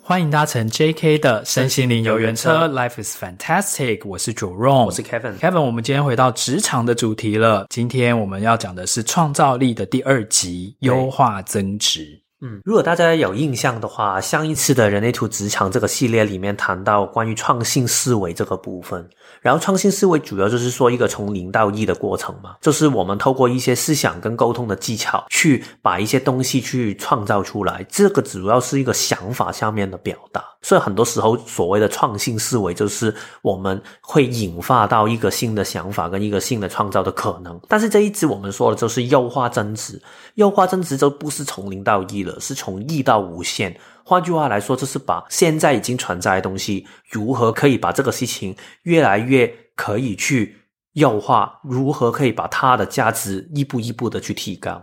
欢迎搭乘 JK 的身心灵游园车，Life is fantastic。我是 Jerome，我是 Kevin。Kevin，我们今天回到职场的主题了。今天我们要讲的是创造力的第二集，优化增值。嗯，如果大家有印象的话，上一次的人类图职场这个系列里面谈到关于创新思维这个部分，然后创新思维主要就是说一个从零到一的过程嘛，就是我们透过一些思想跟沟通的技巧，去把一些东西去创造出来，这个主要是一个想法下面的表达。所以很多时候，所谓的创新思维，就是我们会引发到一个新的想法跟一个新的创造的可能。但是这一支我们说的就是优化增值，优化增值就不是从零到一了，是从一到无限。换句话来说，就是把现在已经存在的东西，如何可以把这个事情越来越可以去优化，如何可以把它的价值一步一步的去提高。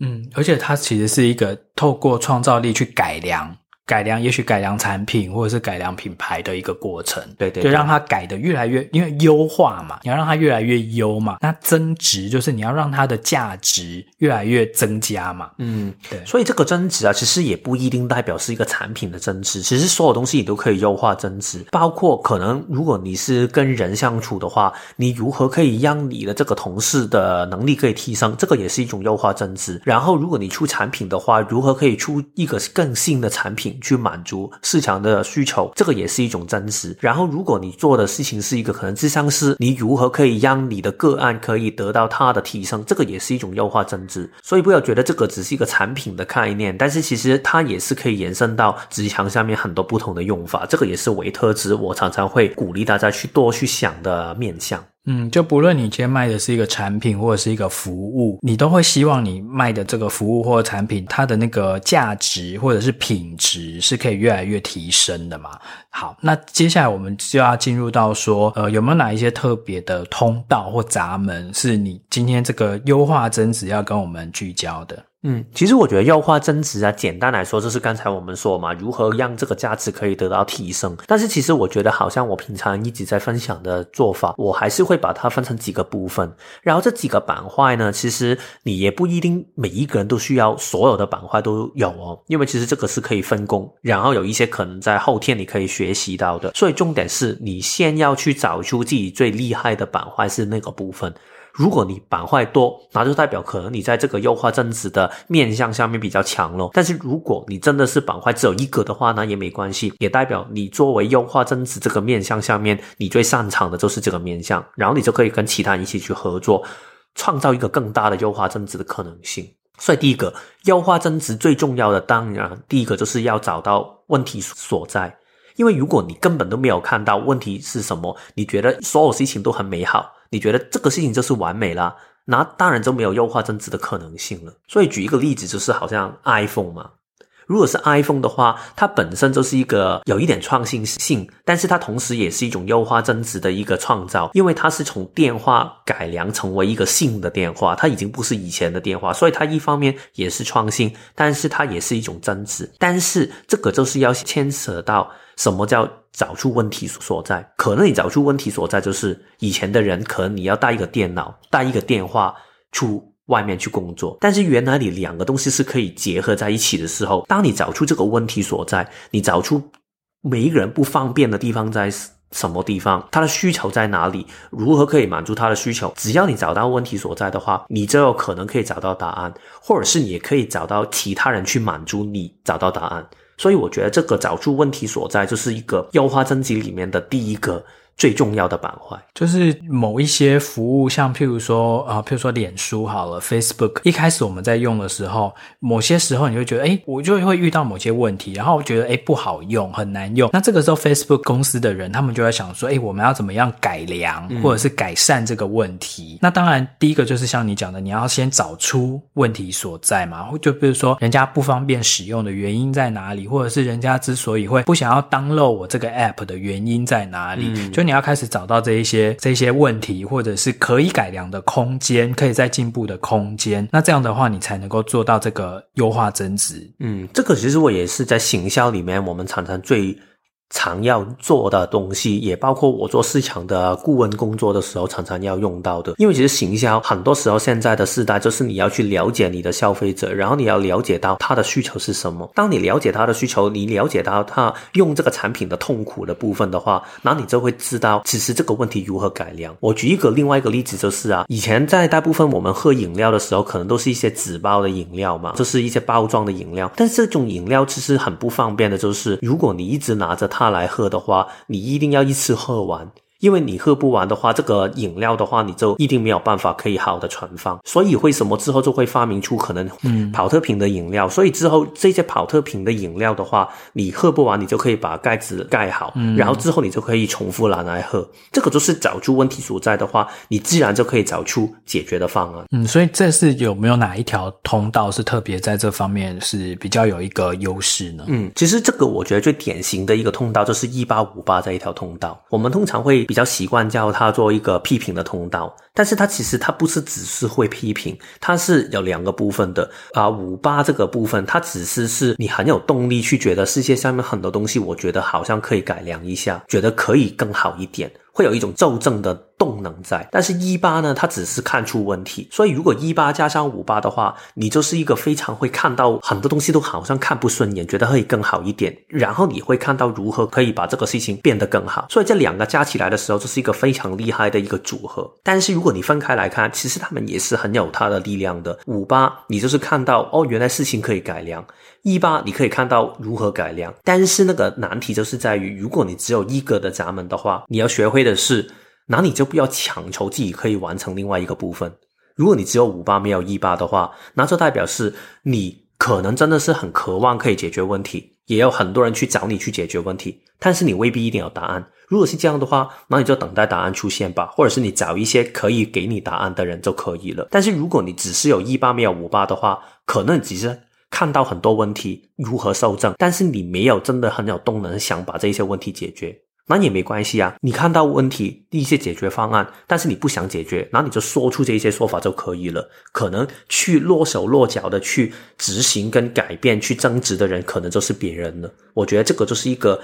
嗯，而且它其实是一个透过创造力去改良。改良，也许改良产品或者是改良品牌的一个过程，对对，就让它改的越来越，因为优化嘛，你要让它越来越优嘛。那增值就是你要让它的价值越来越增加嘛。嗯，对。所以这个增值啊，其实也不一定代表是一个产品的增值，其实所有东西你都可以优化增值，包括可能如果你是跟人相处的话，你如何可以让你的这个同事的能力可以提升，这个也是一种优化增值。然后如果你出产品的话，如何可以出一个更新的产品？去满足市场的需求，这个也是一种增值。然后，如果你做的事情是一个可能智商师，你如何可以让你的个案可以得到它的提升，这个也是一种优化增值。所以，不要觉得这个只是一个产品的概念，但是其实它也是可以延伸到职场上面很多不同的用法。这个也是维特质，我常常会鼓励大家去多去想的面向。嗯，就不论你今天卖的是一个产品或者是一个服务，你都会希望你卖的这个服务或产品，它的那个价值或者是品质是可以越来越提升的嘛。好，那接下来我们就要进入到说，呃，有没有哪一些特别的通道或闸门，是你今天这个优化增值要跟我们聚焦的？嗯，其实我觉得优化增值啊，简单来说就是刚才我们说嘛，如何让这个价值可以得到提升。但是其实我觉得，好像我平常一直在分享的做法，我还是会把它分成几个部分。然后这几个板块呢，其实你也不一定每一个人都需要所有的板块都有哦，因为其实这个是可以分工，然后有一些可能在后天你可以学习到的。所以重点是你先要去找出自己最厉害的板块是那个部分。如果你板块多，那就代表可能你在这个优化增值的面向下面比较强咯。但是如果你真的是板块只有一个的话，那也没关系，也代表你作为优化增值这个面向下面，你最擅长的就是这个面向，然后你就可以跟其他人一起去合作，创造一个更大的优化增值的可能性。所以第一个优化增值最重要的，当然第一个就是要找到问题所在，因为如果你根本都没有看到问题是什么，你觉得所有事情都很美好。你觉得这个事情就是完美啦，那当然就没有优化增值的可能性了。所以举一个例子，就是好像 iPhone 嘛，如果是 iPhone 的话，它本身就是一个有一点创新性，但是它同时也是一种优化增值的一个创造，因为它是从电话改良成为一个新的电话，它已经不是以前的电话，所以它一方面也是创新，但是它也是一种增值。但是这个就是要牵扯到。什么叫找出问题所在？可能你找出问题所在，就是以前的人可能你要带一个电脑、带一个电话出外面去工作，但是原来你两个东西是可以结合在一起的时候，当你找出这个问题所在，你找出每一个人不方便的地方在什么地方，他的需求在哪里，如何可以满足他的需求？只要你找到问题所在的话，你就有可能可以找到答案，或者是你也可以找到其他人去满足你找到答案。所以我觉得这个找出问题所在，就是一个优化征集里面的第一个。最重要的板块就是某一些服务，像譬如说啊、呃，譬如说脸书好了，Facebook，一开始我们在用的时候，某些时候你会觉得，哎，我就会遇到某些问题，然后我觉得，哎，不好用，很难用。那这个时候，Facebook 公司的人他们就在想说，哎，我们要怎么样改良或者是改善这个问题？嗯、那当然，第一个就是像你讲的，你要先找出问题所在嘛。就比如说，人家不方便使用的原因在哪里，或者是人家之所以会不想要 download 我这个 app 的原因在哪里？嗯、就你要开始找到这一些这一些问题，或者是可以改良的空间，可以再进步的空间。那这样的话，你才能够做到这个优化增值。嗯，这个其实我也是在行销里面，我们常常最常要做的东西，也包括我做市场的顾问工作的时候，常常要用到的。因为其实行销很多时候现在的时代，就是你要去了解你的消费者，然后你要了解到他的需求是什么。当你了解他的需求，你了解到他用这个产品的痛苦的部分的话，那你就会知道其实这个问题如何改良。我举一个另外一个例子，就是啊，以前在大部分我们喝饮料的时候，可能都是一些纸包的饮料嘛，就是一些包装的饮料。但这种饮料其实很不方便的，就是如果你一直拿着它。他来喝的话，你一定要一次喝完。因为你喝不完的话，这个饮料的话，你就一定没有办法可以好的存放。所以为什么之后就会发明出可能嗯宝特瓶的饮料？所以之后这些跑特瓶的饮料的话，你喝不完，你就可以把盖子盖好，嗯，然后之后你就可以重复拿来喝。这个就是找出问题所在的话，你自然就可以找出解决的方案。嗯，所以这是有没有哪一条通道是特别在这方面是比较有一个优势呢？嗯，其实这个我觉得最典型的一个通道就是一八五八这一条通道，我们通常会。比较习惯叫它做一个批评的通道，但是它其实它不是只是会批评，它是有两个部分的啊。五八这个部分，它只是是你很有动力去觉得世界上面很多东西，我觉得好像可以改良一下，觉得可以更好一点。会有一种斗争的动能在，但是一八呢，它只是看出问题。所以如果一八加上五八的话，你就是一个非常会看到很多东西都好像看不顺眼，觉得可以更好一点。然后你会看到如何可以把这个事情变得更好。所以这两个加起来的时候，就是一个非常厉害的一个组合。但是如果你分开来看，其实他们也是很有它的力量的。五八，你就是看到哦，原来事情可以改良。一八，你可以看到如何改良，但是那个难题就是在于，如果你只有一个的闸门的话，你要学会的是，那你就不要强求自己可以完成另外一个部分。如果你只有五八没有一八的话，那就代表是你可能真的是很渴望可以解决问题，也有很多人去找你去解决问题，但是你未必一定有答案。如果是这样的话，那你就等待答案出现吧，或者是你找一些可以给你答案的人就可以了。但是如果你只是有一八没有五八的话，可能只是。看到很多问题如何修正，但是你没有真的很有动能想把这些问题解决，那也没关系啊。你看到问题一些解决方案，但是你不想解决，那你就说出这一些说法就可以了。可能去落手落脚的去执行跟改变、去争执的人，可能就是别人了。我觉得这个就是一个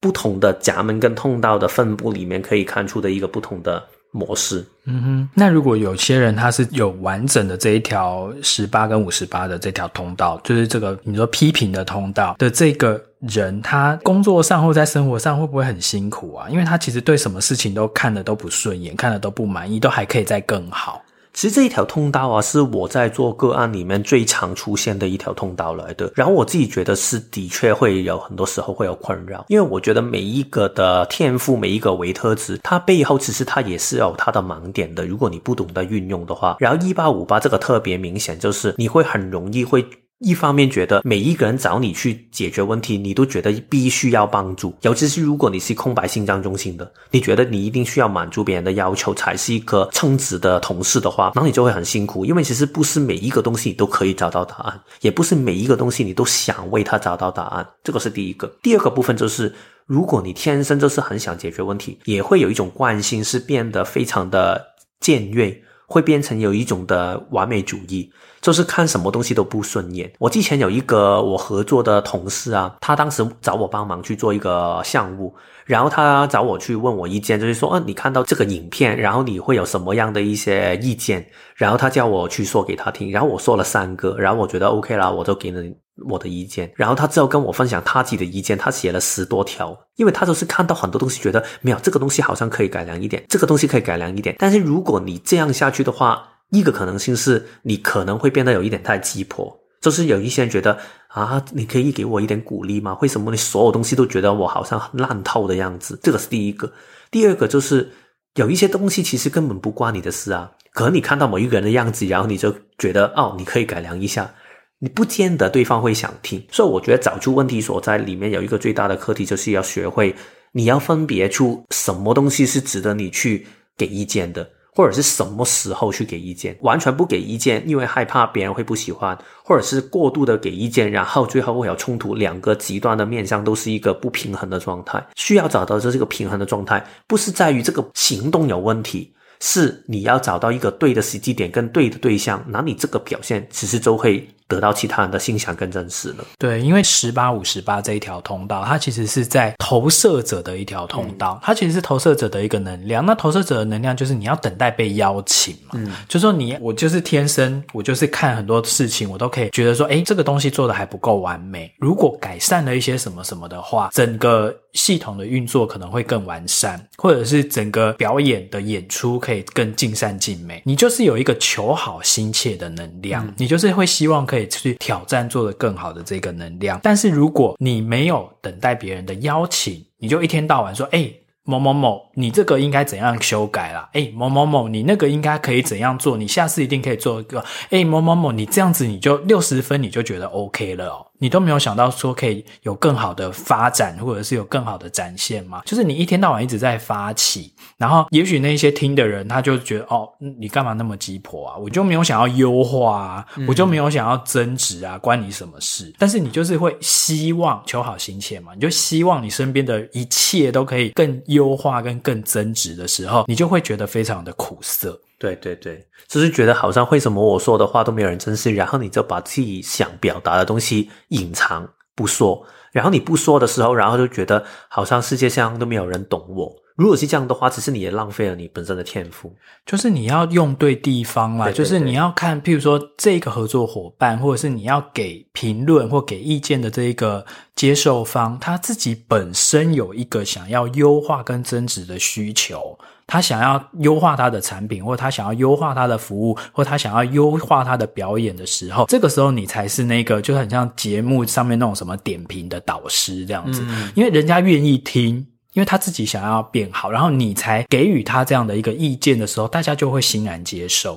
不同的闸门跟通道的分布里面可以看出的一个不同的。模式，嗯哼，那如果有些人他是有完整的这一条十八跟五十八的这条通道，就是这个你说批评的通道的这个人，他工作上或在生活上会不会很辛苦啊？因为他其实对什么事情都看得都不顺眼，看得都不满意，都还可以再更好。其实这一条通道啊，是我在做个案里面最常出现的一条通道来的。然后我自己觉得是的确会有很多时候会有困扰，因为我觉得每一个的天赋，每一个维特值，它背后其实它也是有它的盲点的。如果你不懂得运用的话，然后一八五八这个特别明显，就是你会很容易会。一方面觉得每一个人找你去解决问题，你都觉得必须要帮助，尤其是如果你是空白心脏中心的，你觉得你一定需要满足别人的要求才是一个称职的同事的话，那你就会很辛苦，因为其实不是每一个东西你都可以找到答案，也不是每一个东西你都想为他找到答案，这个是第一个。第二个部分就是，如果你天生就是很想解决问题，也会有一种惯性是变得非常的尖锐，会变成有一种的完美主义。就是看什么东西都不顺眼。我之前有一个我合作的同事啊，他当时找我帮忙去做一个项目，然后他找我去问我意见，就是说，嗯，你看到这个影片，然后你会有什么样的一些意见？然后他叫我去说给他听，然后我说了三个，然后我觉得 OK 啦，我就给了我的意见。然后他之后跟我分享他自己的意见，他写了十多条，因为他就是看到很多东西，觉得没有这个东西好像可以改良一点，这个东西可以改良一点。但是如果你这样下去的话，一个可能性是你可能会变得有一点太鸡婆，就是有一些人觉得啊，你可以给我一点鼓励吗？为什么你所有东西都觉得我好像烂透的样子？这个是第一个。第二个就是有一些东西其实根本不关你的事啊，可能你看到某一个人的样子，然后你就觉得哦，你可以改良一下，你不见得对方会想听。所以我觉得找出问题所在里面有一个最大的课题，就是要学会你要分别出什么东西是值得你去给意见的。或者是什么时候去给意见？完全不给意见，因为害怕别人会不喜欢；或者是过度的给意见，然后最后会有冲突。两个极端的面向都是一个不平衡的状态。需要找到这是个平衡的状态，不是在于这个行动有问题，是你要找到一个对的时机点跟对的对象，那你这个表现其实就会得到其他人的欣赏跟认识了。对，因为十八五十八这一条通道，它其实是在投射者的一条通道，嗯、它其实是投射者的一个能量。那投射者的能量就是你要等待被邀请嘛，嗯，就说你我就是天生我就是看很多事情，我都可以觉得说，哎，这个东西做的还不够完美，如果改善了一些什么什么的话，整个系统的运作可能会更完善，或者是整个表演的演出可以更尽善尽美。你就是有一个求好心切的能量，嗯、你就是会希望可以去挑战做的更好的这个能量。但是如果你没有等待别人的邀请，你就一天到晚说，诶某某某，你这个应该怎样修改啦？哎，某某某，你那个应该可以怎样做？你下次一定可以做一个。哎，某某某，你这样子你就六十分，你就觉得 OK 了哦。你都没有想到说可以有更好的发展，或者是有更好的展现吗？就是你一天到晚一直在发起，然后也许那些听的人他就觉得哦，你干嘛那么鸡婆啊？我就没有想要优化啊，嗯、我就没有想要增值啊，关你什么事？但是你就是会希望求好心切嘛，你就希望你身边的一切都可以更优化跟更增值的时候，你就会觉得非常的苦涩。对对对，就是觉得好像为什么我说的话都没有人珍惜，然后你就把自己想表达的东西隐藏不说，然后你不说的时候，然后就觉得好像世界上都没有人懂我。如果是这样的话，只是你也浪费了你本身的天赋。就是你要用对地方啦，对对对，就是你要看，譬如说这个合作伙伴，或者是你要给评论或给意见的这一个接受方，他自己本身有一个想要优化跟增值的需求。他想要优化他的产品，或他想要优化他的服务，或他想要优化他的表演的时候，这个时候你才是那个，就很像节目上面那种什么点评的导师这样子，嗯、因为人家愿意听，因为他自己想要变好，然后你才给予他这样的一个意见的时候，大家就会欣然接受。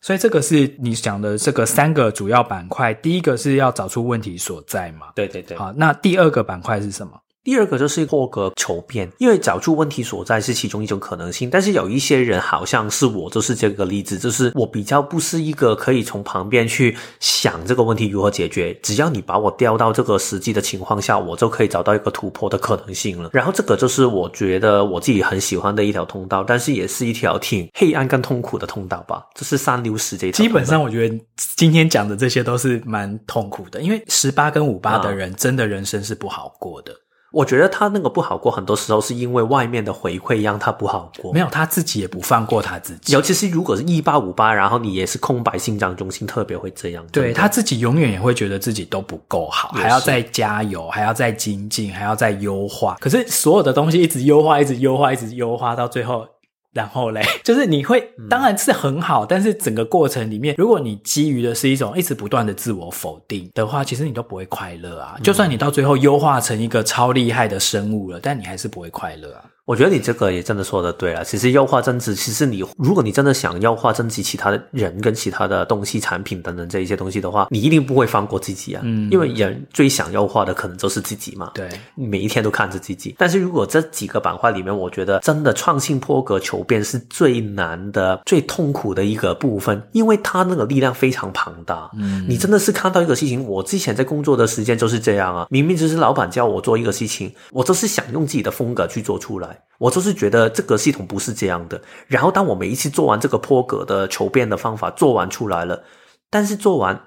所以这个是你讲的这个三个主要板块，第一个是要找出问题所在嘛？对对对。好，那第二个板块是什么？第二个就是破格求变，因为找出问题所在是其中一种可能性。但是有一些人好像是我，就是这个例子，就是我比较不是一个可以从旁边去想这个问题如何解决。只要你把我调到这个实际的情况下，我就可以找到一个突破的可能性了。然后这个就是我觉得我自己很喜欢的一条通道，但是也是一条挺黑暗跟痛苦的通道吧。就是三六十这条。基本上我觉得今天讲的这些都是蛮痛苦的，因为十八跟五八的人真的人生是不好过的。我觉得他那个不好过，很多时候是因为外面的回馈让他不好过。没有，他自己也不放过他自己。尤其是如果是一八五八，然后你也是空白心脏中心，特别会这样。对，他自己永远也会觉得自己都不够好，还要再加油，还要再精进，还要再优化。可是所有的东西一直优化，一直优化，一直优化，到最后。然后嘞，就是你会，当然是很好，嗯、但是整个过程里面，如果你基于的是一种一直不断的自我否定的话，其实你都不会快乐啊。嗯、就算你到最后优化成一个超厉害的生物了，但你还是不会快乐啊。我觉得你这个也真的说的对啊。其实优化增值，其实你如果你真的想优化增值其他的人跟其他的东西、产品等等这一些东西的话，你一定不会放过自己啊。嗯，因为人最想优化的可能就是自己嘛。对，每一天都看着自己。但是如果这几个板块里面，我觉得真的创新破格求变是最难的、最痛苦的一个部分，因为它那个力量非常庞大。嗯，你真的是看到一个事情，我之前在工作的时间就是这样啊。明明就是老板叫我做一个事情，我就是想用自己的风格去做出来。我就是觉得这个系统不是这样的，然后当我每一次做完这个破格的求变的方法做完出来了，但是做完，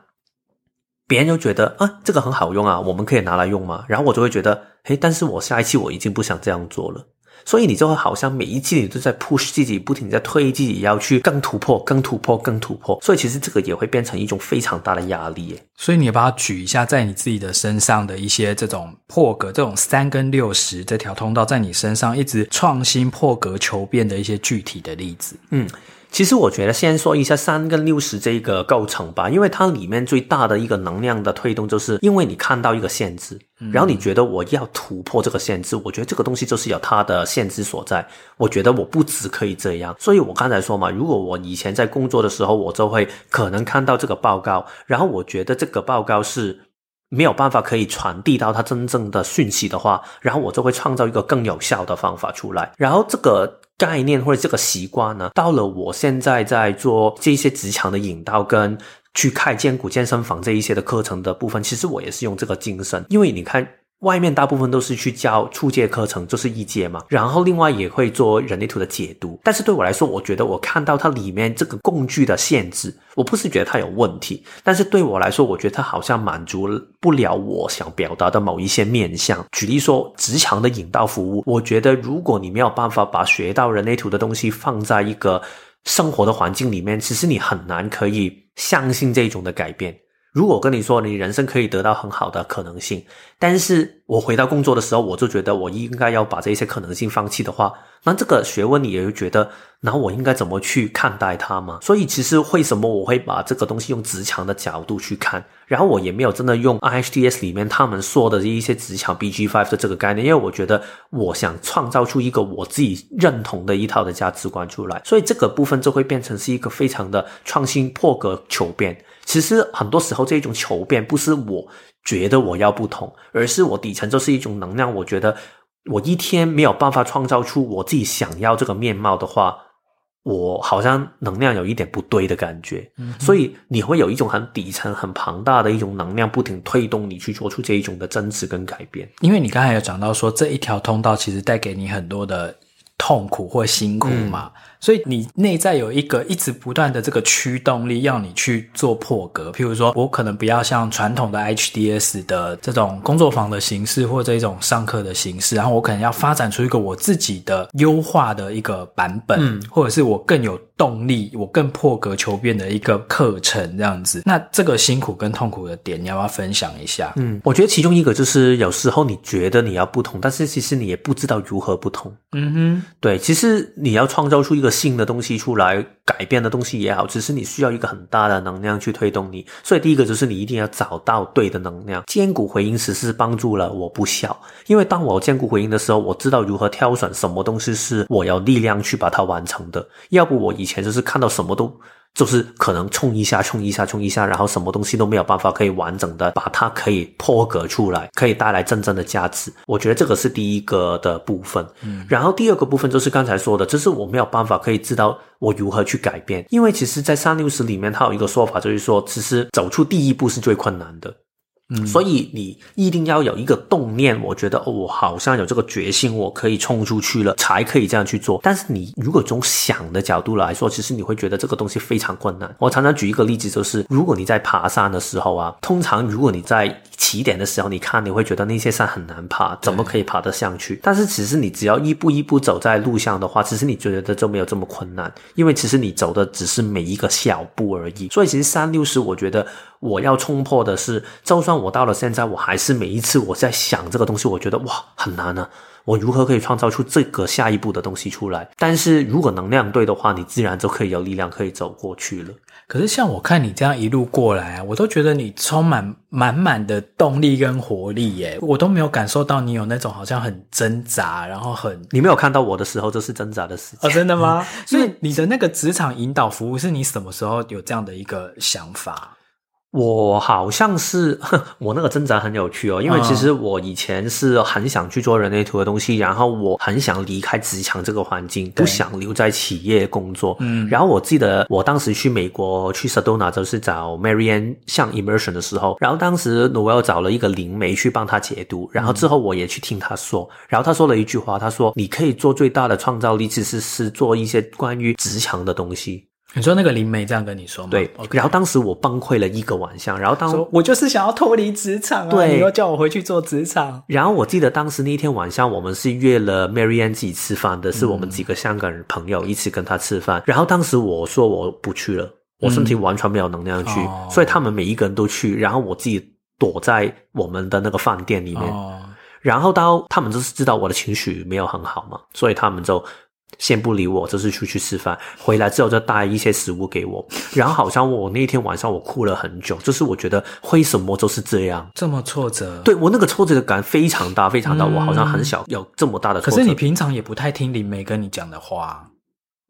别人就觉得啊，这个很好用啊，我们可以拿来用吗？然后我就会觉得，嘿，但是我下一期我已经不想这样做了。所以你就会好像每一季你都在 push 自己，不停在推自己，要去更突破、更突破、更突破。所以其实这个也会变成一种非常大的压力耶。所以你要把它举一下，在你自己的身上的一些这种破格、这种三跟六十这条通道，在你身上一直创新破格求变的一些具体的例子。嗯。其实我觉得先说一下三跟六十这个构成吧，因为它里面最大的一个能量的推动，就是因为你看到一个限制，然后你觉得我要突破这个限制，我觉得这个东西就是有它的限制所在。我觉得我不只可以这样，所以我刚才说嘛，如果我以前在工作的时候，我就会可能看到这个报告，然后我觉得这个报告是没有办法可以传递到它真正的讯息的话，然后我就会创造一个更有效的方法出来，然后这个。概念或者这个习惯呢，到了我现在在做这些职场的引导跟去开健骨健身房这一些的课程的部分，其实我也是用这个精神，因为你看。外面大部分都是去教初阶课程，就是一阶嘛，然后另外也会做人类图的解读。但是对我来说，我觉得我看到它里面这个工具的限制，我不是觉得它有问题，但是对我来说，我觉得它好像满足不了我想表达的某一些面向。举例说，职场的引导服务，我觉得如果你没有办法把学到人类图的东西放在一个生活的环境里面，其实你很难可以相信这种的改变。如果跟你说你人生可以得到很好的可能性，但是我回到工作的时候，我就觉得我应该要把这些可能性放弃的话，那这个学问你也会觉得，那我应该怎么去看待它吗？所以其实为什么我会把这个东西用职场的角度去看，然后我也没有真的用 IHTS 里面他们说的一些职场 B G five 的这个概念，因为我觉得我想创造出一个我自己认同的一套的价值观出来，所以这个部分就会变成是一个非常的创新、破格、求变。其实很多时候，这种求变不是我觉得我要不同，而是我底层就是一种能量。我觉得我一天没有办法创造出我自己想要这个面貌的话，我好像能量有一点不对的感觉。嗯，所以你会有一种很底层、很庞大的一种能量，不停推动你去做出这一种的增值跟改变。因为你刚才有讲到说，这一条通道其实带给你很多的痛苦或辛苦嘛。嗯所以你内在有一个一直不断的这个驱动力，要你去做破格。譬如说，我可能不要像传统的 HDS 的这种工作坊的形式，或者一种上课的形式，然后我可能要发展出一个我自己的优化的一个版本，嗯，或者是我更有动力，我更破格求变的一个课程这样子。那这个辛苦跟痛苦的点，你要不要分享一下？嗯，我觉得其中一个就是有时候你觉得你要不同，但是其实你也不知道如何不同。嗯哼，对，其实你要创造出一个。新的东西出来，改变的东西也好，只是你需要一个很大的能量去推动你。所以第一个就是你一定要找到对的能量。坚固回应其实是帮助了我不小，因为当我坚固回应的时候，我知道如何挑选什么东西是我有力量去把它完成的。要不我以前就是看到什么都。就是可能冲一下，冲一下，冲一下，然后什么东西都没有办法可以完整的把它可以破格出来，可以带来真正的价值。我觉得这个是第一个的部分。嗯，然后第二个部分就是刚才说的，就是我没有办法可以知道我如何去改变，因为其实，在三六十里面，它有一个说法，就是说，其实走出第一步是最困难的。嗯，所以你一定要有一个动念，我觉得哦，我好像有这个决心，我可以冲出去了，才可以这样去做。但是你如果从想的角度来说，其实你会觉得这个东西非常困难。我常常举一个例子，就是如果你在爬山的时候啊，通常如果你在起点的时候，你看你会觉得那些山很难爬，怎么可以爬得上去？但是其实你只要一步一步走在路上的话，其实你觉得就没有这么困难，因为其实你走的只是每一个小步而已。所以其实三六十，我觉得。我要冲破的是，就算我到了现在，我还是每一次我在想这个东西，我觉得哇，很难啊！我如何可以创造出这个下一步的东西出来？但是如果能量对的话，你自然就可以有力量可以走过去了。可是像我看你这样一路过来啊，我都觉得你充满满满的动力跟活力耶，我都没有感受到你有那种好像很挣扎，然后很……你没有看到我的时候，就是挣扎的时间。哦，真的吗？所以你的那个职场引导服务是你什么时候有这样的一个想法？我好像是，我那个挣扎很有趣哦，因为其实我以前是很想去做人类图的东西，然后我很想离开职场这个环境，不想留在企业工作。嗯，然后我记得我当时去美国去 Sedona 就是找 Marianne 上 Immersion 的时候，然后当时 Noel 找了一个灵媒去帮他解读，然后之后我也去听他说，然后他说了一句话，他说你可以做最大的创造力，其实是做一些关于职场的东西。你说那个灵媒这样跟你说吗？对，Okay. 然后当时我崩溃了一个晚上，然后当说我就是想要脱离职场啊，对，你又叫我回去做职场。然后我记得当时那天晚上，我们是约了 Marianne 自己吃饭的，是我们几个香港人朋友一起跟他吃饭。嗯、然后当时我说我不去了，我身体完全没有能量去，嗯、所以他们每一个人都去，然后我自己躲在我们的那个饭店里面。哦、然后到他们就是知道我的情绪没有很好嘛，所以他们就。先不理我，就是出去吃饭，回来之后就带一些食物给我，然后好像我那天晚上我哭了很久，就是我觉得为什么就是这样，这么挫折？对，我那个挫折感非常大，非常大，嗯、我好像很小有这么大的挫折。可是你平常也不太听林梅跟你讲的话。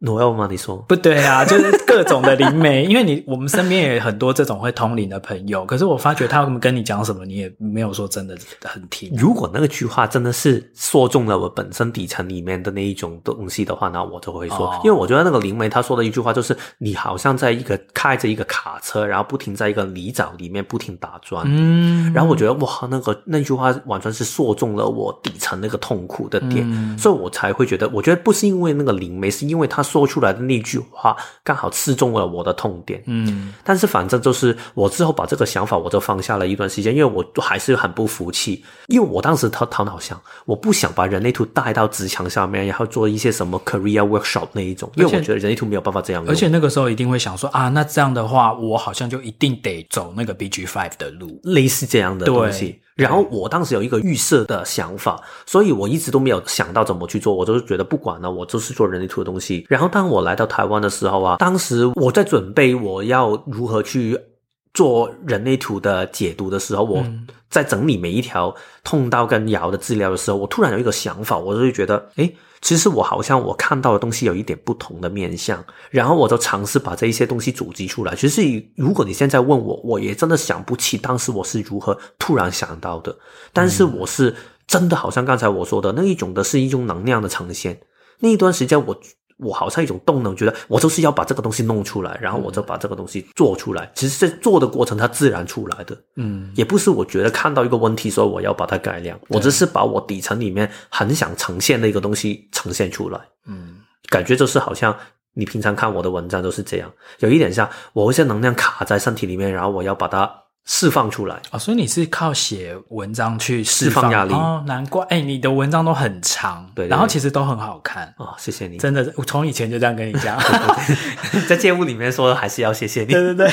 Noel 吗？你说不对啊，就是各种的灵媒，因为你我们身边也有很多这种会通灵的朋友，可是我发觉他们跟你讲什么，你也没有说真的很听。如果那个句话真的是说中了我本身底层里面的那一种东西的话，那我就会说，哦、因为我觉得那个灵媒他说的一句话就是，你好像在一个开着一个卡车，然后不停在一个泥沼里面不停打转，嗯，然后我觉得哇，那个那句话完全是说中了我底层那个痛苦的点，嗯、所以我才会觉得，我觉得不是因为那个灵媒，是因为他。说出来的那句话刚好刺中了我的痛点，嗯，但是反正就是我之后把这个想法我就放下了一段时间，因为我还是很不服气，因为我当时头头脑想，我不想把人类图带到职场上面，然后做一些什么 career workshop 那一种，因为我觉得人类图没有办法这样，而且那个时候一定会想说啊，那这样的话，我好像就一定得走那个 BG Five 的路，类似这样的东西。然后我当时有一个预设的想法，所以我一直都没有想到怎么去做，我就是觉得不管了，我就是做人力图的东西。然后当我来到台湾的时候啊，当时我在准备我要如何去做人类图的解读的时候，我在整理每一条痛到跟摇的资料的时候，我突然有一个想法，我就会觉得，诶其实我好像我看到的东西有一点不同的面相，然后我就尝试把这一些东西组织出来。其实如果你现在问我，我也真的想不起当时我是如何突然想到的。但是我是真的好像刚才我说的那一种的是一种能量的呈现。那一段时间我。我好像一种动能，觉得我就是要把这个东西弄出来，然后我就把这个东西做出来。其实，在做的过程，它自然出来的。嗯，也不是我觉得看到一个问题，说我要把它改良，我只是把我底层里面很想呈现的一个东西呈现出来。嗯，感觉就是好像你平常看我的文章都是这样，有一点像我一些能量卡在身体里面，然后我要把它。释放出来。哦，所以你是靠写文章去释放，压力。哦，难怪。哎，你的文章都很长，对，对，对，然后其实都很好看。哦，谢谢你，真的，我从以前就这样跟你讲，在节目里面说还是要谢谢你，对对对，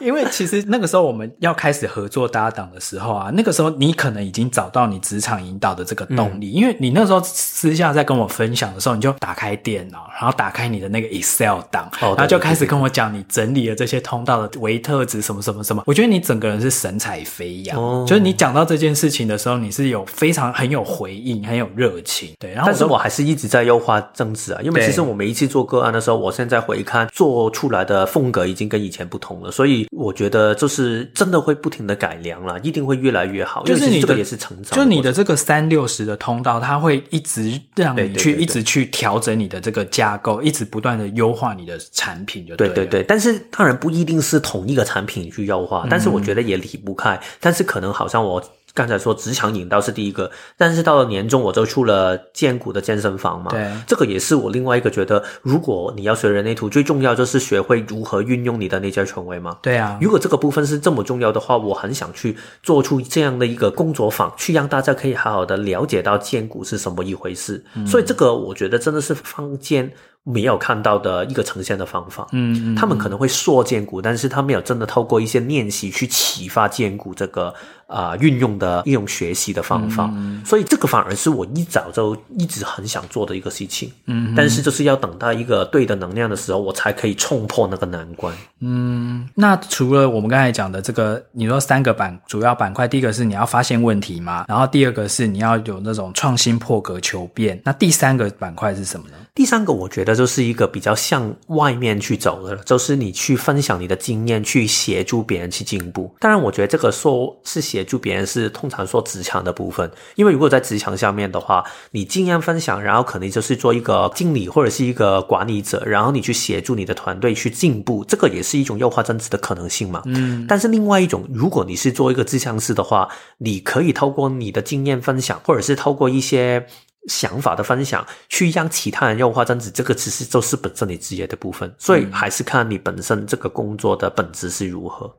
因为其实那个时候我们要开始合作搭档的时候啊，那个时候你可能已经找到你职场引导的这个动力，嗯、因为你那时候私下在跟我分享的时候，你就打开电脑，然后打开你的那个 Excel 档，哦、然后就开始跟我讲你整理了这些通道的微特质什么什么什么，我觉得你整个人是神采飞扬，哦、就是你讲到这件事情的时候，你是有非常很有回应，很有热情，对。然后，但是我还是一直在优化增值啊，因为其实我每一次做个案的时候，我现在回看做出来的风格已经跟以前不同了，所以我觉得就是真的会不停的改良了，一定会越来越好。就是你这个也是成长，就你的这个三六十的通道，它会一直让你去一直去调整你的这个架构，一直不断的优化你的产品就对，对对对。但是当然不一定是同一个产品去优化，嗯、但是我觉得也离。不开，但是可能好像我刚才说职场引导是第一个，但是到了年终我就出了荐骨的健身房嘛，对，这个也是我另外一个觉得，如果你要学人类图，最重要就是学会如何运用你的内在权威嘛，对啊，如果这个部分是这么重要的话，我很想去做出这样的一个工作坊，去让大家可以好好的了解到荐骨是什么一回事，嗯、所以这个我觉得真的是坊间。没有看到的一个呈现的方法，嗯，嗯，他们可能会说荐股，但是他没有真的透过一些练习去启发荐股这个啊、呃、运用的一种学习的方法，嗯，所以这个反而是我一早就一直很想做的一个事情，嗯，但是就是要等到一个对的能量的时候，我才可以冲破那个难关，嗯，那除了我们刚才讲的这个，你说三个板主要板块，第一个是你要发现问题嘛，然后第二个是你要有那种创新破格求变，那第三个板块是什么呢？第三个我觉得就是一个比较向外面去走的，就是你去分享你的经验，去协助别人去进步。当然，我觉得这个说是协助别人，是通常说职场的部分。因为如果在职场下面的话，你经验分享，然后可能就是做一个经理或者是一个管理者，然后你去协助你的团队去进步，这个也是一种优化增值的可能性嘛。嗯。但是另外一种，如果你是做一个咨商师的话，你可以透过你的经验分享，或者是透过一些。想法的分享，去让其他人优化增值，这个其实就是本身你职业的部分，所以还是看你本身这个工作的本质是如何。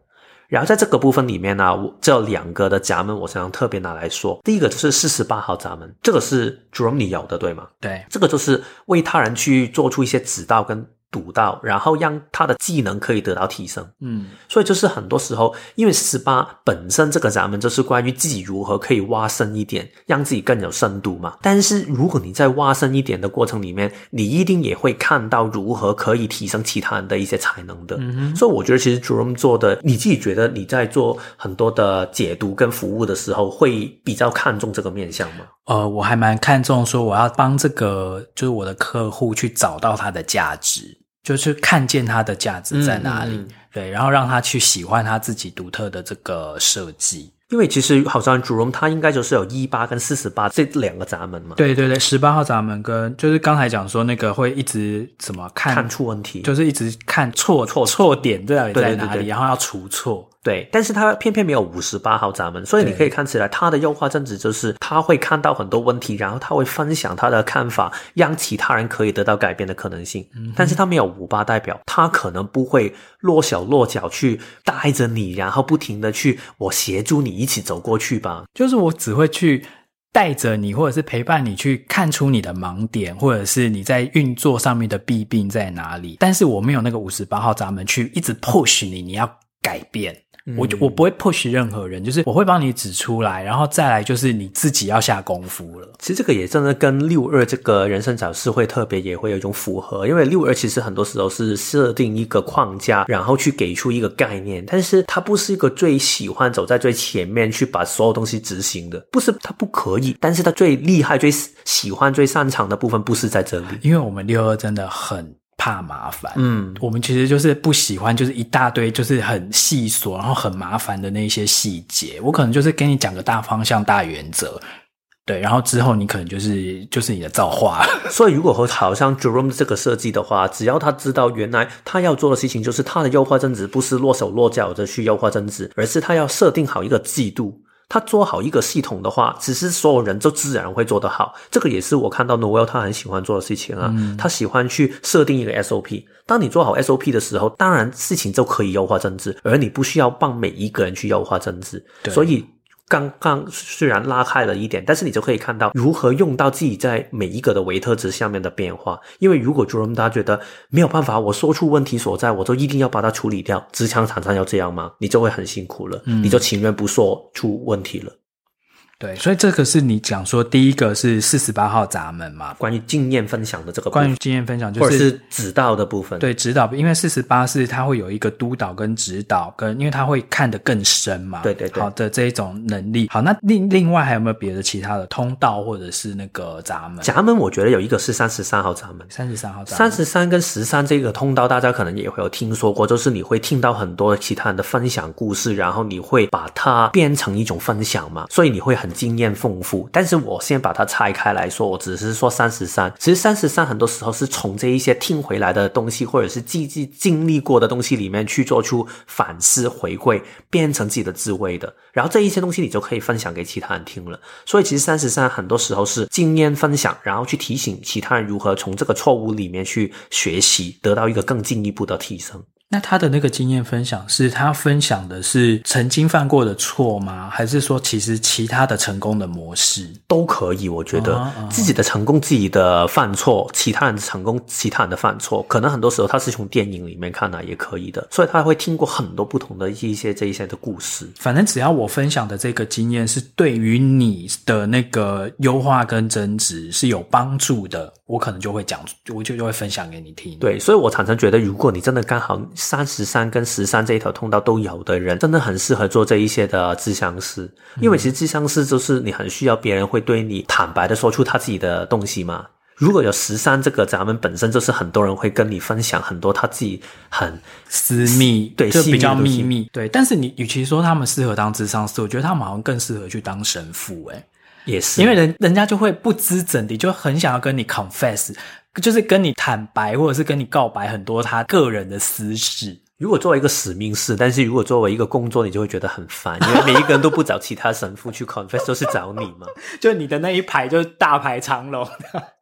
然后在这个部分里面呢、这两个的闸门，我想特别拿来说。第一个就是四十八号闸门，这个是 Jerome 你有的对吗？对，这个就是为他人去做出一些指导跟读到，然后让他的技能可以得到提升。嗯，所以就是很多时候，因为十八本身这个咱们就是关于自己如何可以挖深一点，让自己更有深度嘛。但是如果你在挖深一点的过程里面，你一定也会看到如何可以提升其他人的一些才能的。嗯哼，所以我觉得其实 Jerome 做的，你自己觉得你在做很多的解读跟服务的时候，会比较看重这个面向吗？呃，我还蛮看重说，我要帮这个就是我的客户去找到他的价值。就是看见它的价值在哪里，嗯嗯、对，然后让他去喜欢他自己独特的这个设计。因为其实好像 Jerome 他应该就是有一八跟四十八这两个闸门嘛。对对对，十八号闸门跟就是刚才讲说那个会一直怎么看看出问题，就是一直看错错错点在哪里在哪里，然后要除错。对，但是他偏偏没有五十八号闸门，所以你可以看起来他的优化正职就是他会看到很多问题，然后他会分享他的看法，让其他人可以得到改变的可能性。嗯，但是他没有五八代表，他可能不会落手落脚去带着你，然后不停的去我协助你一起走过去吧。就是我只会去带着你，或者是陪伴你去看出你的盲点，或者是你在运作上面的弊病在哪里。但是我没有那个五十八号闸门去一直 push 你，你要改变。我就我不会 push 任何人，就是我会帮你指出来，然后再来就是你自己要下功夫了。其实这个也真的跟六二这个人生角色会特别也会有一种符合，因为六二其实很多时候是设定一个框架，然后去给出一个概念，但是他不是一个最喜欢走在最前面去把所有东西执行的，不是他不可以，但是他最厉害、最喜欢、最擅长的部分不是在这里，因为我们六二真的很。怕麻烦，嗯，我们其实就是不喜欢，就是一大堆，就是很细琐，然后很麻烦的那些细节。我可能就是给你讲个大方向、大原则，对，然后之后你可能就是就是你的造化。所以，如果和好像 Jerome 这个设计的话，只要他知道原来他要做的事情就是他的优化增值不是落手落脚的去优化增值，而是他要设定好一个季度。他做好一个系统的话，其实所有人就自然会做得好。这个也是我看到 Noel 他很喜欢做的事情啊。嗯、他喜欢去设定一个 SOP。当你做好 SOP 的时候，当然事情就可以优化政治，而你不需要帮每一个人去优化政治。所以。刚刚虽然拉开了一点，但是你就可以看到如何用到自己在每一个的维特值下面的变化。因为如果 Jerome 他觉得没有办法，我说出问题所在，我就一定要把它处理掉。职场场上要这样吗？你就会很辛苦了，嗯、你就情愿不说出问题了。对，所以这个是你讲说第一个是四十八号闸门嘛？关于经验分享的这个部分，关于经验分享就是或者是指导的部分。对，指导，因为四十八是它会有一个督导跟指导，跟因为它会看得更深嘛。对对对。好的，这一种能力。好，那另另外还有没有别的其他的通道或者是那个闸门？闸门我觉得有一个是三十三号闸门，三十三号闸门，三十三跟十三这个通道，大家可能也会有听说过，就是你会听到很多其他人的分享故事，然后你会把它变成一种分享嘛，所以你会很经验丰富。但是我先把它拆开来说，我只是说三十三，其实三十三很多时候是从这一些听回来的东西，或者是自己经历过的东西里面去做出反思回馈，变成自己的智慧的。然后这一些东西你就可以分享给其他人听了。所以其实三十三很多时候是经验分享，然后去提醒其他人如何从这个错误里面去学习，得到一个更进一步的提升。那他的那个经验分享是他分享的是曾经犯过的错吗？还是说其实其他的成功的模式都可以？我觉得自己的成功、自己的犯错、其他人的成功、其他人的犯错，可能很多时候他是从电影里面看来也可以的。所以他会听过很多不同的一些这一些的故事。反正只要我分享的这个经验是对于你的那个优化跟增值是有帮助的，我可能就会讲，我就就会分享给你听。对，所以我常常觉得，如果你真的刚好。三十三跟十三这一条通道都有的人，真的很适合做这一些的智商师，因为其实智商师就是你很需要别人会对你坦白的说出他自己的东西嘛。如果有十三这个，咱们本身就是很多人会跟你分享很多他自己很私密，对，就比较秘密，对。但是你与其说他们适合当智商师，我觉得他们好像更适合去当神父，诶，也是，因为人人家就会不知怎的，就很想要跟你 confess。就是跟你坦白，或者是跟你告白很多他个人的私事，如果作为一个使命是，但是如果作为一个工作，你就会觉得很烦，因为每一个人都不找其他神父去 confess，都是找你嘛。就你的那一排就是大排长龙。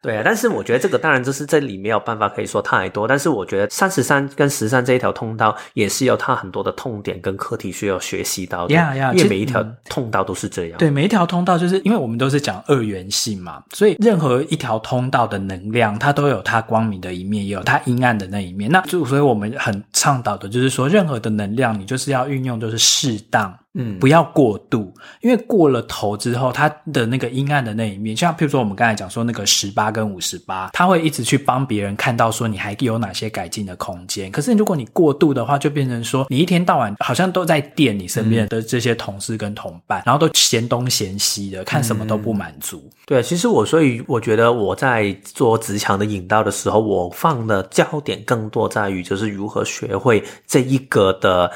对啊，但是我觉得这个当然就是这里没有办法可以说太多，但是我觉得三十三跟十三这一条通道也是有它很多的痛点跟课题需要学习到的。呀呀，因为每一条通道都是这样。对，每一条通道就是因为我们都是讲二元性嘛，所以任何一条通道的能量，它都有它光明的一面，也有它阴暗的那一面。那就所以我们很倡导的就是说，任何的能量，你就是要运用，就是适当，嗯，不要过度，因为过了头之后，它的那个阴暗的那一面，像譬如说我们刚才讲说那个十八跟五十八，他会一直去帮别人看到说你还有哪些改进的空间。可是如果你过度的话，就变成说你一天到晚好像都在电你身边的这些同事跟同伴，嗯、然后都嫌东嫌西的，看什么都不满足。嗯、对，其实我所以我觉得我在做职场的引导的时候，我放的焦点更多在于就是如何学会这一个的。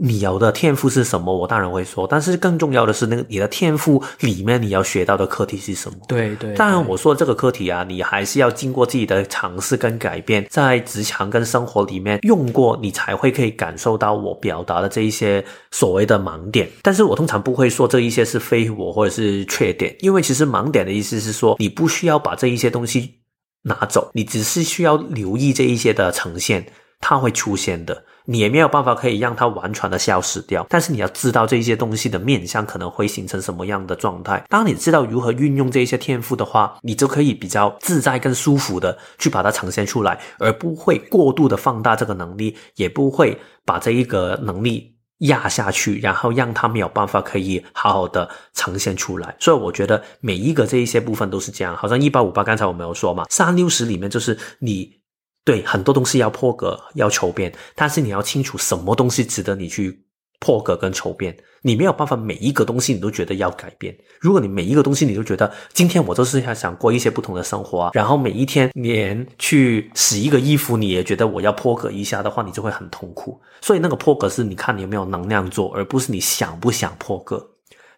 你有的天赋是什么？我当然会说，但是更重要的是，那个你的天赋里面你要学到的课题是什么？对对，当然，我说这个课题啊，你还是要经过自己的尝试跟改变，在职场跟生活里面用过，你才会可以感受到我表达的这一些所谓的盲点。但是我通常不会说这一些是非我或者是缺点，因为其实盲点的意思是说，你不需要把这一些东西拿走，你只是需要留意这一些的呈现，它会出现的。你也没有办法可以让它完全的消失掉，但是你要知道这些东西的面向可能会形成什么样的状态。当你知道如何运用这一些天赋的话，你就可以比较自在、更舒服的去把它呈现出来，而不会过度的放大这个能力，也不会把这一个能力压下去，然后让它没有办法可以好好的呈现出来。所以我觉得每一个这一些部分都是这样，好像一八五八刚才我没有说嘛，三六十里面就是你。对，很多东西要破格，要求变，但是你要清楚什么东西值得你去破格跟求变。你没有办法每一个东西你都觉得要改变。如果你每一个东西你都觉得今天我都是想想过一些不同的生活，然后每一天连去洗一个衣服你也觉得我要破格一下的话，你就会很痛苦。所以那个破格是你看你有没有能量做，而不是你想不想破格。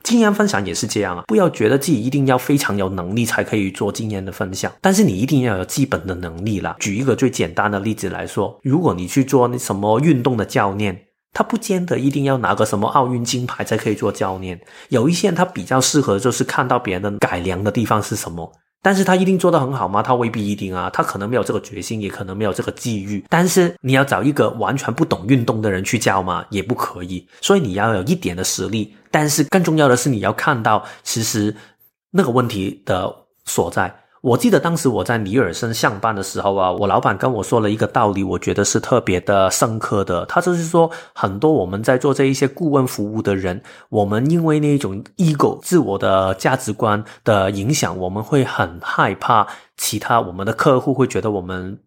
经验分享也是这样啊，不要觉得自己一定要非常有能力才可以做经验的分享，但是你一定要有基本的能力啦。举一个最简单的例子来说，如果你去做那什么运动的教练，他不见得一定要拿个什么奥运金牌才可以做教练，有一些人他比较适合就是看到别人的改良的地方是什么。但是他一定做得很好吗？他未必一定啊，他可能没有这个决心，也可能没有这个机遇。但是你要找一个完全不懂运动的人去教吗？也不可以。所以你要有一点的实力，但是更重要的是你要看到其实那个问题的所在。我记得当时我在尼尔森上班的时候啊，我老板跟我说了一个道理，我觉得是特别的深刻的。他就是说，很多我们在做这一些顾问服务的人，我们因为那种 ego 自我的价值观的影响，我们会很害怕其他我们的客户会觉得我们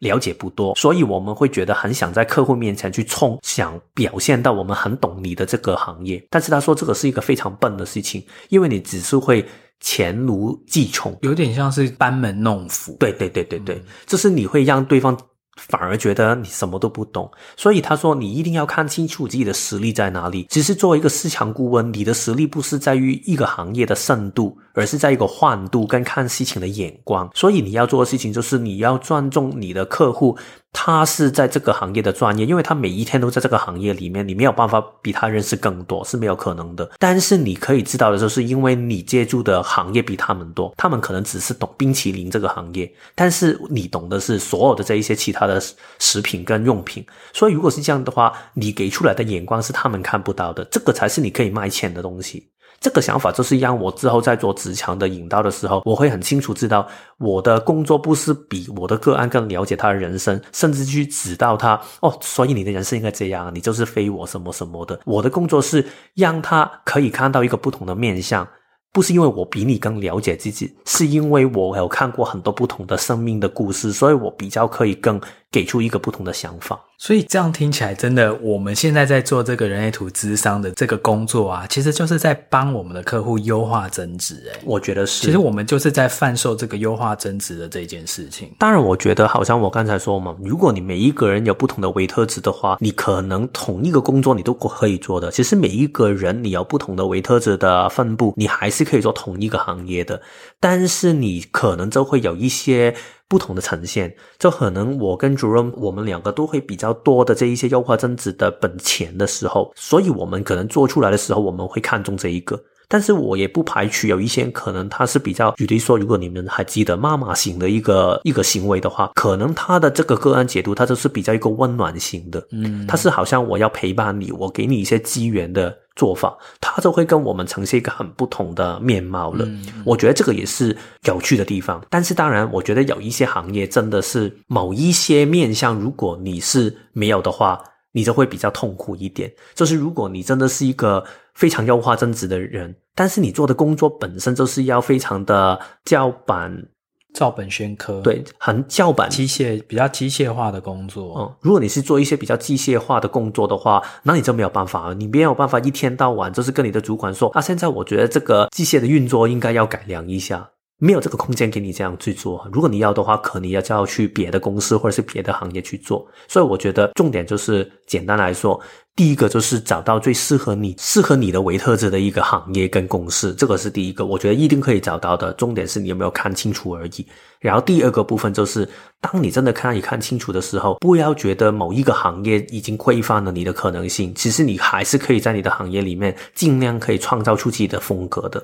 了解不多，所以我们会觉得很想在客户面前去冲，想表现到我们很懂你的这个行业。但是他说这个是一个非常笨的事情，因为你只是会。黔驴技穷，有点像是班门弄斧。对对对对对，就是你会让对方反而觉得你什么都不懂。所以他说，你一定要看清楚自己的实力在哪里。其实作为一个市场顾问，你的实力不是在于一个行业的深度，而是在一个换度跟看事情的眼光。所以你要做的事情就是你要尊重你的客户。他是在这个行业的专业，因为他每一天都在这个行业里面，你没有办法比他认识更多，是没有可能的。但是你可以知道的就是，因为你接触的行业比他们多，他们可能只是懂冰淇淋这个行业，但是你懂的是所有的这一些其他的食品跟用品。所以如果是这样的话，你给出来的眼光是他们看不到的，这个才是你可以卖钱的东西。这个想法就是让我之后在做职场的引导的时候，我会很清楚知道我的工作不是比我的个案更了解他的人生，甚至去指导他哦，所以你的人生应该这样，你就是非我什么什么的。我的工作是让他可以看到一个不同的面向，不是因为我比你更了解自己，是因为我有看过很多不同的生命的故事，所以我比较可以更给出一个不同的想法。所以这样听起来，真的，我们现在在做这个人类图咨商的这个工作啊，其实就是在帮我们的客户优化增值。诶，我觉得是。其实我们就是在贩售这个优化增值的这件事情。当然，我觉得好像我刚才说嘛，如果你每一个人有不同的维特值的话，你可能同一个工作你都可以做的。其实每一个人你有不同的维特值的分布，你还是可以做同一个行业的。但是你可能就会有一些不同的呈现。就可能我跟 Jerome 我们两个都会比较多的这一些优化增值的本钱的时候，所以我们可能做出来的时候，我们会看重这一个。但是我也不排除有一些可能他是比较，举例说，如果你们还记得妈妈型的一个一个行为的话，可能他的这个个案解读，他就是比较一个温暖型的，嗯，他是好像我要陪伴你，我给你一些机缘的做法，他就会跟我们呈现一个很不同的面貌了。嗯，我觉得这个也是有趣的地方。但是当然，我觉得有一些行业真的是某一些面向，如果你是没有的话。你就会比较痛苦一点。就是如果你真的是一个非常优化增值的人，但是你做的工作本身就是要非常的照本照本宣科，对，很教本机械比较机械化的工作。嗯，如果你是做一些比较机械化的工作的话，那你就没有办法了。你没有办法一天到晚就是跟你的主管说啊，现在我觉得这个机械的运作应该要改良一下。没有这个空间给你这样去做。如果你要的话，可能要就要去别的公司或者是别的行业去做。所以我觉得重点就是，简单来说，第一个就是找到最适合你、适合你的微特质的一个行业跟公司，这个是第一个。我觉得一定可以找到的。重点是你有没有看清楚而已。然后第二个部分就是，当你真的看一看清楚的时候，不要觉得某一个行业已经规范了你的可能性，其实你还是可以在你的行业里面尽量可以创造出自己的风格的。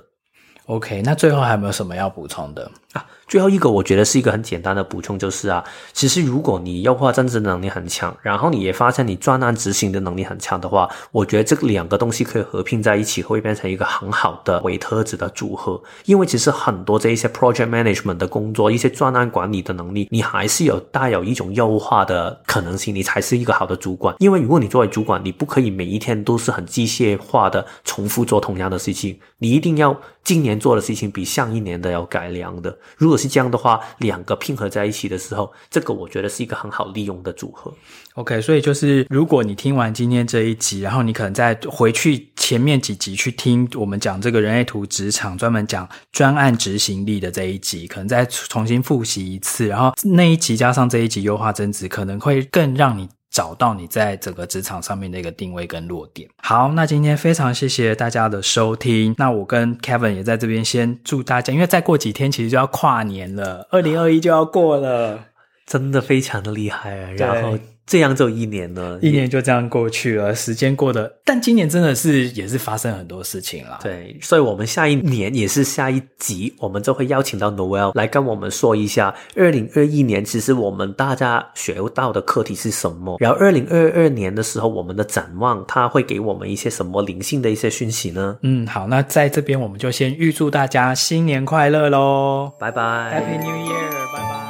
OK，那最后还有没有什么要补充的啊？最后一个，我觉得是一个很简单的补充，就是啊，其实如果你优化增值能力很强，然后你也发现你专案执行的能力很强的话，我觉得这两个东西可以合并在一起，会变成一个很好的微特质的组合。因为其实很多这一些 project management 的工作，一些专案管理的能力，你还是有带有一种优化的可能性，你才是一个好的主管。因为如果你作为主管，你不可以每一天都是很机械化的重复做同样的事情，你一定要今年做的事情比上一年的要改良的。如果是这样的话，两个拼合在一起的时候，这个我觉得是一个很好利用的组合。OK，所以就是如果你听完今天这一集，然后你可能再回去前面几集去听我们讲这个人类图职场专门讲专案执行力的这一集，可能再重新复习一次，然后那一集加上这一集优化增值，可能会更让你。找到你在整个职场上面的一个定位跟落点。好，那今天非常谢谢大家的收听。那我跟 Kevin 也在这边先祝大家，因为再过几天其实就要跨年了，二零二一就要过了，真的非常的厉害啊。然后。这样就一年了，一年就这样过去了，时间过得，但今年真的是也是发生很多事情了。对，所以我们下一年也是下一集，我们就会邀请到 Noel 来跟我们说一下，二零二一年其实我们大家学到的课题是什么，然后二零二二年的时候我们的展望，他会给我们一些什么灵性的一些讯息呢？嗯，好，那在这边我们就先预祝大家新年快乐喽，拜拜，Happy New Year，拜拜。